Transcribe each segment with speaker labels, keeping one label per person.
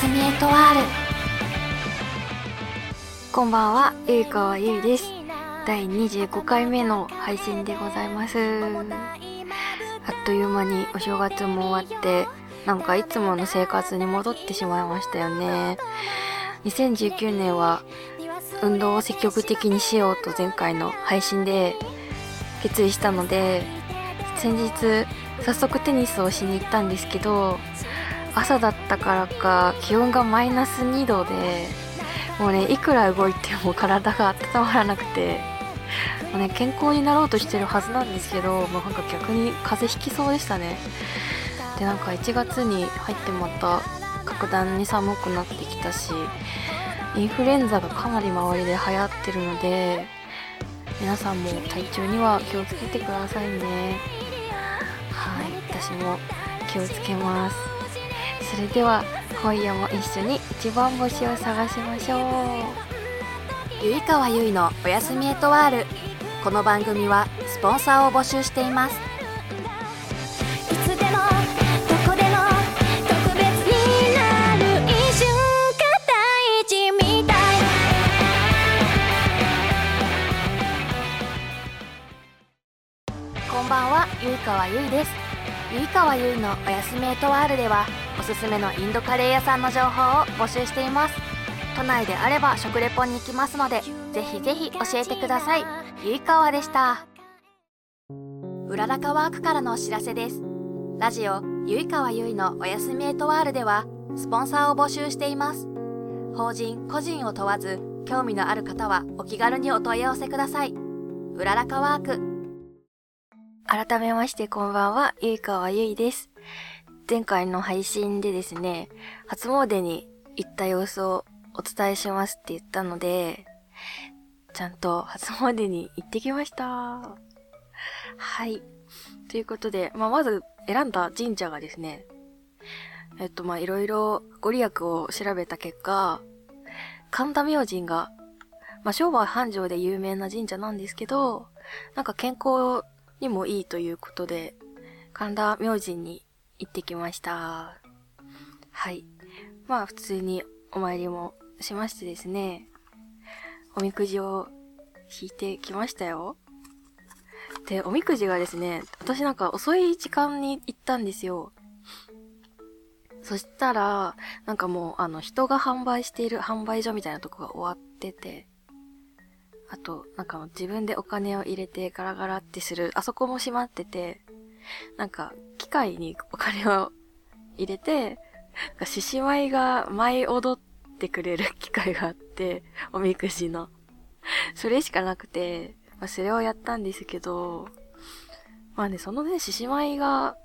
Speaker 1: すみエトワールこんばんはゆいかわゆいです。第25回目の配信でございます。あっという間にお正月も終わってなんかいつもの生活に戻ってしまいましたよね。2019年は運動を積極的にしようと前回の配信で決意したので先日早速テニスをしに行ったんですけど朝だったからか気温がマイナス2度でもうねいくら動いても体が温まらなくてもうね健康になろうとしてるはずなんですけどもうなんか逆に風邪ひきそうでしたね。でなんか1月に入ってまた格段に寒くなってきたしインフルエンザがかなり周りで流行ってるので皆さんも体調には気をつけてくださいね。はい私も気をつけます。それでは今夜も一緒に一番星を探しましょう。
Speaker 2: ゆいかわゆいのおやすみエトワール。この番組はスポンサーを募集しています。
Speaker 3: いつでもどこでも特別になる一瞬が大事みたい。
Speaker 2: こんばんはゆいかわゆいですゆいかわゆいのおやすみエトワールではおすすめのインドカレー屋さんの情報を募集しています。都内であれば食レポに行きますのでぜひぜひ教えてください。ゆいかわでした。うららかワークからのお知らせです。ラジオゆいかわゆいのおやすみエトワールではスポンサーを募集しています。法人個人を問わず興味のある方はお気軽にお問い合わせください。うららかワーク。
Speaker 1: 改めましてこんばんは、ゆいかわゆいです。前回の配信でですね、初詣に行った様子をお伝えしますって言ったので、ちゃんと初詣に行ってきました。はい。ということで、まあ、まず選んだ神社がですね、えっと、ま、いろいろご利益を調べた結果、神田明神が、まあ、商売繁盛で有名な神社なんですけど、なんか健康にもいいということで、神田明神に行ってきました。はい。まあ普通にお参りもしましてですね、おみくじを引いてきましたよ。で、おみくじがですね、私なんか遅い時間に行ったんですよ。そしたら、なんかもう、あの、人が販売している販売所みたいなとこが終わってて、あと、なんか自分でお金を入れてガラガラってする、あそこも閉まってて、なんか、機械にお金を入れて、獅子舞が舞い踊ってくれる 機械があって、おみくじの。それしかなくて、まあ、それをやったんですけど、まあね、そのね、獅子舞が、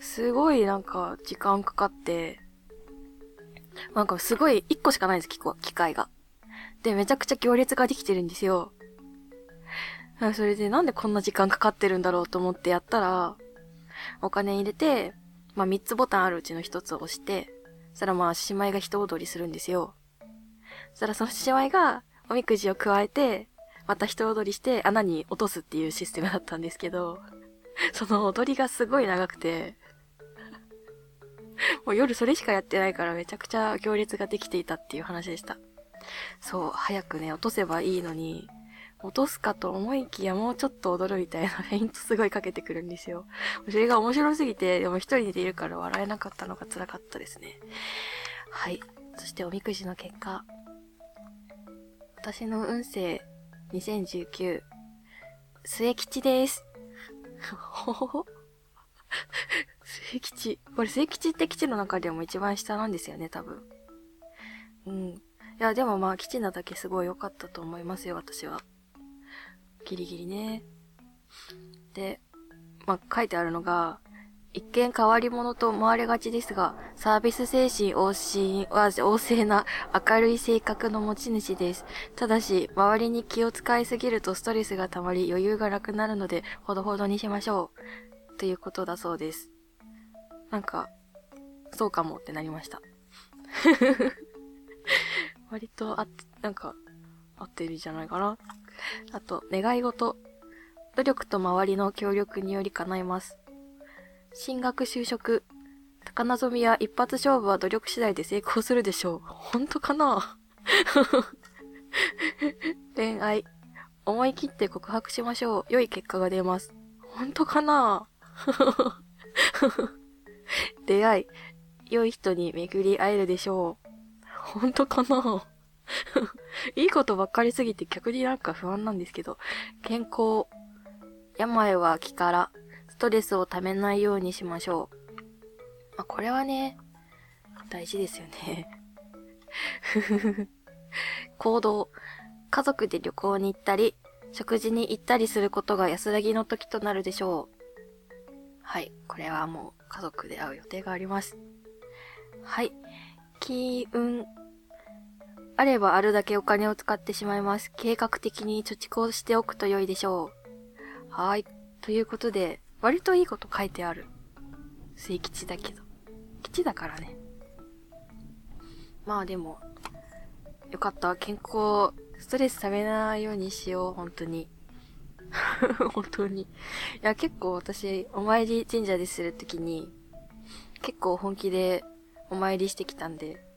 Speaker 1: すごいなんか時間かかって、なんかすごい一個しかないんです、機械が。で、めちゃくちゃ行列ができてるんですよ。それでなんでこんな時間かかってるんだろうと思ってやったら、お金入れて、まあ3つボタンあるうちの1つを押して、そしたらまあ獅子舞が人踊りするんですよ。そしたらその獅子舞がおみくじを加えて、また人踊りして穴に落とすっていうシステムだったんですけど、その踊りがすごい長くて、もう夜それしかやってないからめちゃくちゃ行列ができていたっていう話でした。そう、早くね、落とせばいいのに、落とすかと思いきやもうちょっと踊るみたいなフェイントすごいかけてくるんですよ。それが面白すぎて、でも一人でいるから笑えなかったのが辛かったですね。はい。そしておみくじの結果。私の運勢2019、末吉です。ほほほ。末吉。これ末吉って吉の中でも一番下なんですよね、多分。うん。いや、でもまあ、吉なだけすごい良かったと思いますよ、私は。ギリギリね。で、まあ、書いてあるのが、一見変わり者と思われがちですが、サービス精神旺盛は旺盛な明るい性格の持ち主です。ただし、周りに気を使いすぎるとストレスが溜まり余裕がなくなるので、ほどほどにしましょう。ということだそうです。なんか、そうかもってなりました。割とあ、なんか、合ってるんじゃないかな。あと、願い事。努力と周りの協力により叶います。進学就職。高望みや一発勝負は努力次第で成功するでしょう。本当かな？恋愛。思い切って告白しましょう。良い結果が出ます。本当かな？出会い。良い人に巡り会えるでしょう。本当かな？いいことばっかりすぎて逆になんか不安なんですけど。健康。病は気から。ストレスをためないようにしましょう。まあ、これはね、大事ですよね。行動。家族で旅行に行ったり、食事に行ったりすることが安らぎの時となるでしょう。はい。これはもう家族で会う予定があります。はい。金運。あればあるだけお金を使ってしまいます。計画的に貯蓄をしておくと良いでしょう。はい。ということで、割といいこと書いてある。末吉だけど。吉だからね。まあでも、よかった。健康、ストレスためないようにしよう。本当に。本当に。いや、結構私、お参り神社でするときに、結構本気でお参りしてきたんで、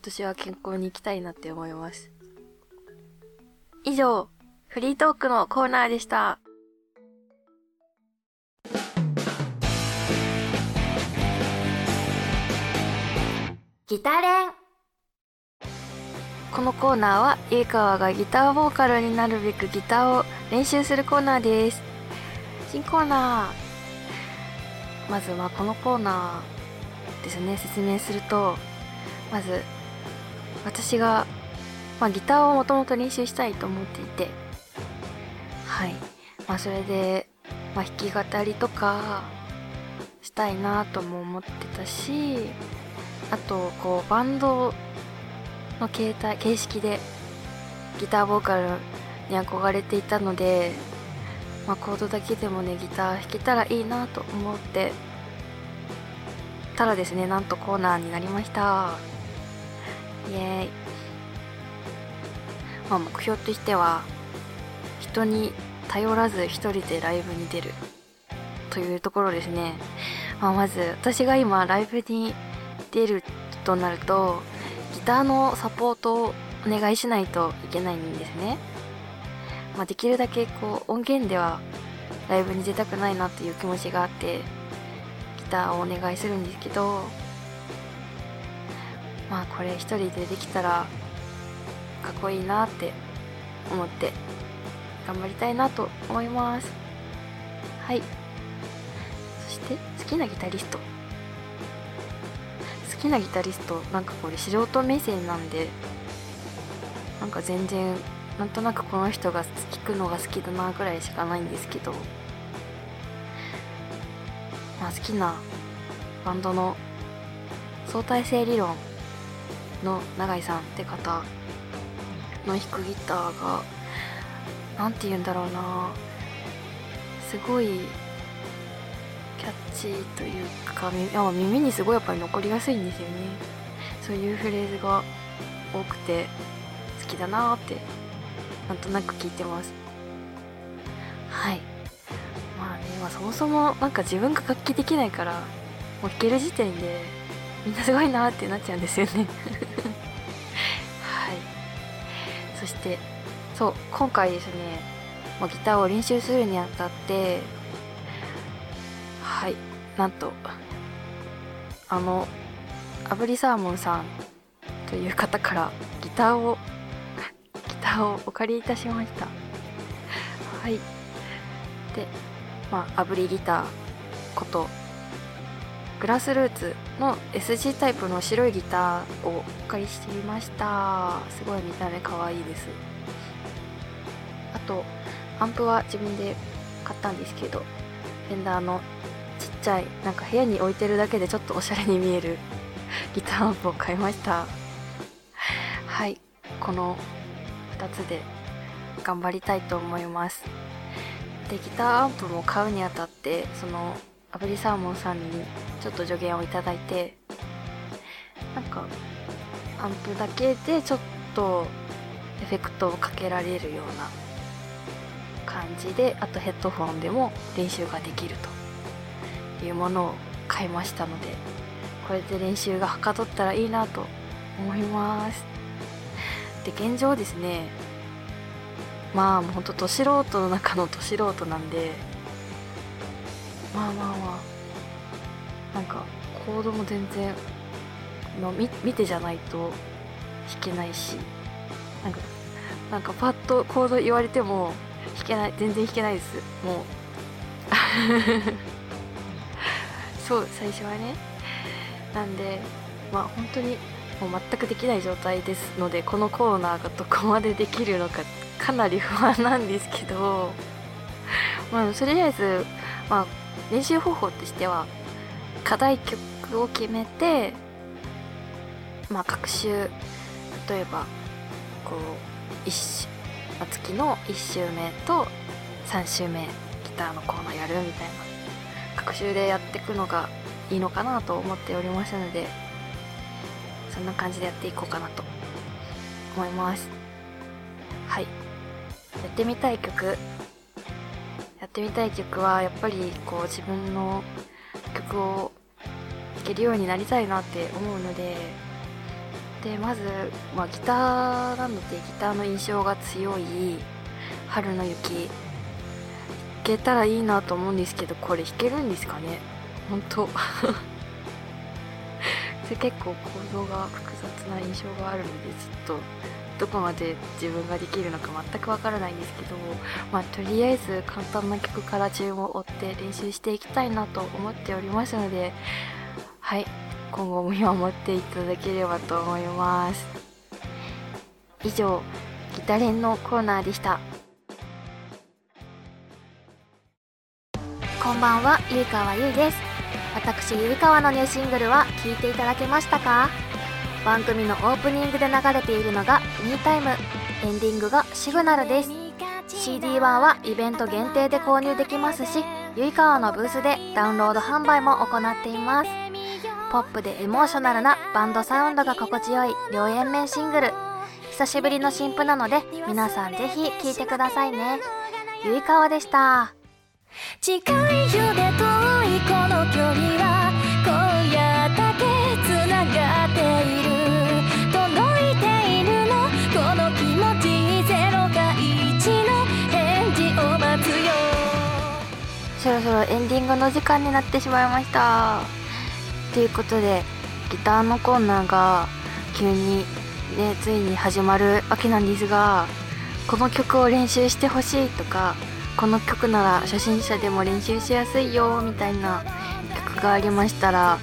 Speaker 1: 今年は健康に行きたいなって思います。以上、フリートークのコーナーでした。
Speaker 2: ギタレン
Speaker 1: このコーナーは、ゆいかわがギターボーカルになるべくギターを練習するコーナーです。新コーナー。まずはこのコーナーですね、説明すると、まず、私が、まあギターをもともと練習したいと思っていて、はい。まあそれで、まあ弾き語りとか、したいなとも思ってたし、あと、こう、バンドの形態形式でギターボーカルに憧れていたので、まあ、コードだけでもねギター弾けたらいいなと思ってたらですねなんとコーナーになりましたイエーイ。まあ目標としては人に頼らず一人でライブに出る。というところですね、まあ、まず私が今ライブに出るとなるとギターのサポートをお願いしないといけないんですね。まあ、できるだけこう音源ではライブに出たくないなっていう気持ちがあってギターをお願いするんですけどまあこれ一人でできたらかっこいいなって思って頑張りたいなと思います。はい。そして好きなギタリスト。好きなギタリストなんかこれ素人目線なんでなんか全然なんとなくこの人が聴くのが好きだなぐらいしかないんですけど。まあ好きなバンドの相対性理論の永井さんって方の弾くギターがなんて言うんだろうな。すごいキャッチーというかみあ耳にすごいやっぱり残りやすいんですよね。そういうフレーズが多くて好きだなってなんとなく聞いてます。はい。まあね、まあ、そもそもなんか自分が楽器できないからもう弾ける時点でみんなすごいなってなっちゃうんですよね。はい。そしてそう今回ですね、まあ、ギターを練習するにあたってはいなんとあの炙りサーモンさんという方からギターをギターをお借りいたしました。はい。でまあ炙りギターことグラスルーツの SG タイプの白いギターをお借りしてみました。すごい見た目可愛いです。あとアンプは自分で買ったんですけどフェンダーのちっちゃいなんか部屋に置いてるだけでちょっとおしゃれに見える ギターアンプを買いました。はいこの2つで頑張りたいと思います。でギターアンプも買うにあたってその炙りサーモンさんにちょっと助言をいただいてなんかアンプだけでちょっとエフェクトをかけられるような感じであとヘッドフォンでも練習ができるというものを買いましたのでこれで練習がはかどったらいいなと思います。で現状ですねまあもうほんとど素人の中のど素人なんでまあまあまあ。なんかコードも全然、まあ、見てじゃないと弾けないし。なんかなんかパッとコード言われても弾けない全然弾けないです。もう。そう最初はね。なんでまあ本当にもう全くできない状態ですのでこのコーナーがどこまでできるのかかなり不安なんですけど。まあとりあえずまあ練習方法としては課題曲を決めてまあ各週例えばこう1月の1週目と3週目ギターのコーナーやるみたいな各週でやっていくのがいいのかなと思っておりますのでそんな感じでやっていこうかなと思います。はい。やってみたい曲。ってみたい曲はやっぱりこう自分の曲を弾けるようになりたいなって思うのででまず、まあ、ギターなのでギターの印象が強い「春の雪」弾けたらいいなと思うんですけどこれ弾けるんですかね？本当。それ結構構造が複雑な印象があるのでちょっとどこまで自分ができるのか全くわからないんですけど、まあ、とりあえず簡単な曲から順を追って練習していきたいなと思っておりますのではい今後も見守っていただければと思います。以上ギタレンのコーナーでした。
Speaker 2: こんばんは、ゆいかわゆいです。私、ゆいかわのニューシングルは聴いていただけましたか？番組のオープニングで流れているのが「ミータイム」エンディングが「シグナル」です。CD 版はイベント限定で購入できますしゆいかわのブースでダウンロード販売も行っています。ポップでエモーショナルなバンドサウンドが心地よい両円面シングル。久しぶりの新譜なので皆さんぜひ聴いてくださいね。ゆいかわでした。
Speaker 3: 近いよで遠いこの距離は
Speaker 1: そろそろエンディングの時間になってしまいました。ということでギターのコーナーが急にねついに始まるわけなんですがこの曲を練習してほしいとかこの曲なら初心者でも練習しやすいよみたいな曲がありましたら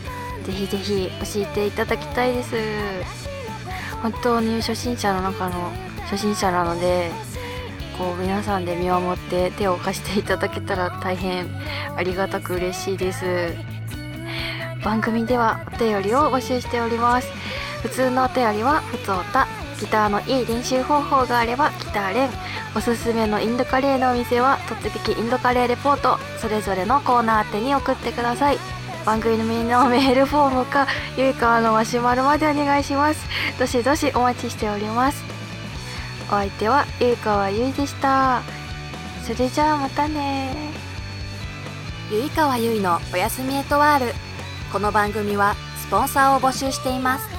Speaker 1: ぜひぜひ教えていただきたいです。本当に初心者の中の初心者なのでこう皆さんで見守って手を貸していただけたら大変ありがたく嬉しいです。番組ではお便りを募集しております。普通のお便りは普通おた。ギターのいい練習方法があればギター練。おすすめのインドカレーのお店は突撃インドカレーレポートそれぞれのコーナー宛てに送ってください。番組のみんなメールフォームかゆいかわのマシュマロまでお願いします。どしどしお待ちしております。お相手はゆいかわゆいでしたそれじゃあまたね
Speaker 2: ゆいかわゆいのおやすみエトワールこの番組はスポンサーを募集しています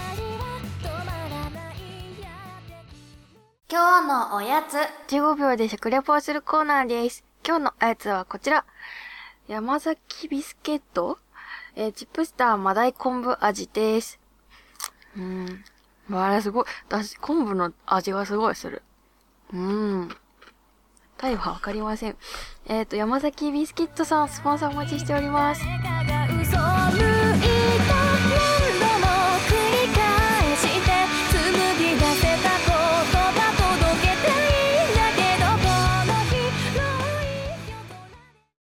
Speaker 2: 今日のおやつ
Speaker 1: 15秒で食レポをするコーナーです。今日のおやつはこちら。山崎ビスケット？えーチップスターマダイ昆布味です。うん。あれすごい。だし、昆布の味がすごいする。うーん。タイはわかりません。えっ、と、山崎ビスキットさん、スポンサーお待ちしております。